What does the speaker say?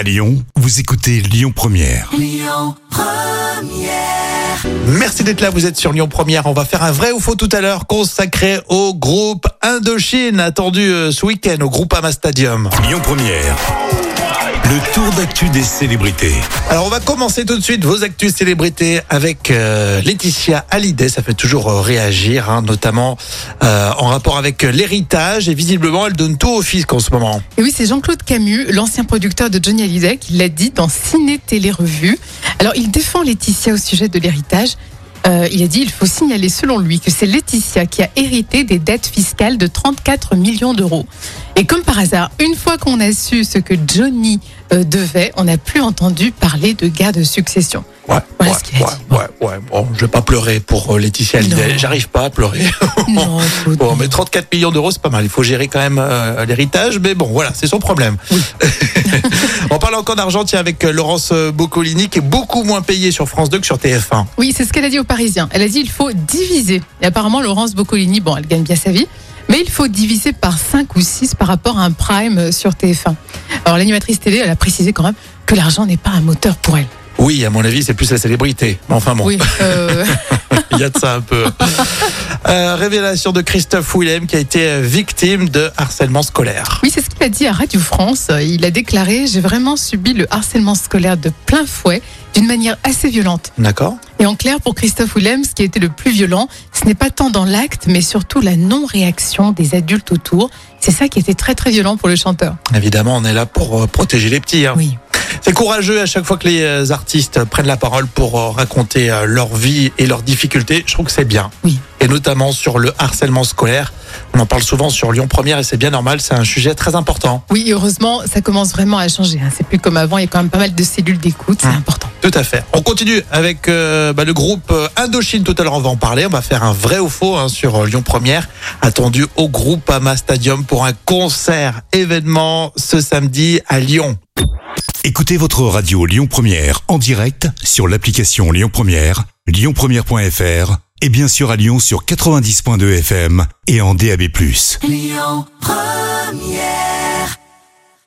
À Lyon, vous écoutez Lyon Première. Merci d'être là, vous êtes sur Lyon Première. On va faire un vrai ou faux tout à l'heure consacré au groupe Indochine attendu euh, ce week-end au groupe Ama Stadium. Lyon Première. Le tour d'actu des célébrités. Alors on va commencer tout de suite vos actus célébrités avec euh, Laetitia Hallyday. Ça fait toujours euh, réagir, hein, notamment euh, en rapport avec l'héritage. Et visiblement, elle donne tout au fisc en ce moment. Et oui, c'est Jean-Claude Camus, l'ancien producteur de Johnny Hallyday, qui l'a dit dans Ciné Télé Revue. Alors, il défend Laetitia au sujet de l'héritage. Euh, il a dit il faut signaler selon lui que c'est Laetitia qui a hérité des dettes fiscales de 34 millions d'euros. Et comme par hasard, une fois qu'on a su ce que Johnny euh, devait, on n'a plus entendu parler de gars de succession. Ouais, Voilà ouais, ouais, dit. ouais, ouais. Bon, je vais pas pleurer pour euh, Laetitia Hallyday. J'arrive pas à pleurer. Non, Bon, mais 34 millions d'euros, c'est pas mal. Il faut gérer quand même euh, l'héritage, mais bon, voilà, c'est son problème. On parle encore d'argent, tiens, avec euh, Laurence Boccolini, qui est beaucoup moins payée sur France 2 que sur TF1. Oui, c'est ce qu'elle a dit aux Parisiens. Elle a dit il faut diviser. Et apparemment, Laurence Boccolini, bon, elle gagne bien sa vie, mais il faut diviser par 5 ou 6 par rapport à un prime sur TF1. Alors, l'animatrice télé, elle a précisé quand même que l'argent n'est pas un moteur pour elle. Oui, à mon avis, c'est plus la célébrité. Enfin bon, Oui, euh, il y a de ça un peu. Euh, révélation de Christophe Willem, qui a été euh, victime de harcèlement scolaire. oui c'est ce qu'il a dit à Radio France. Il a déclaré J'ai vraiment subi le harcèlement scolaire de plein fouet, d'une manière assez violente. D'accord Et en clair, pour Christophe Willem, ce qui été le plus violent, ce n'est pas tant dans l'acte, mais surtout la non-réaction des adultes autour. C'est ça qui était très très violent pour le chanteur. Évidemment, on est là pour euh, protéger les petits. hein. Oui. C'est courageux à chaque fois que les euh, artistes prennent la parole pour euh, raconter leur vie et leurs difficultés. Je trouve que c'est bien. Oui. Et notamment sur le harcèlement scolaire. On en parle souvent sur Lyon Première et c'est bien normal. C'est un sujet très important. Oui, heureusement, ça commence vraiment à changer. hein. C'est plus comme avant. Il y a quand même pas mal de cellules d'écoute. C'est Hum. important. Tout à fait. On continue avec euh, bah, le groupe euh, Indochine. Tout à l'heure, on va en parler. On va faire un vrai ou faux hein, sur euh, Lyon Première, attendu au groupe Ama Stadium pour un concert événement ce samedi à Lyon. Écoutez votre radio Lyon Première en direct sur l'application Lyon Première, lyonpremière.fr et bien sûr à Lyon sur 90.2 FM et en DAB+.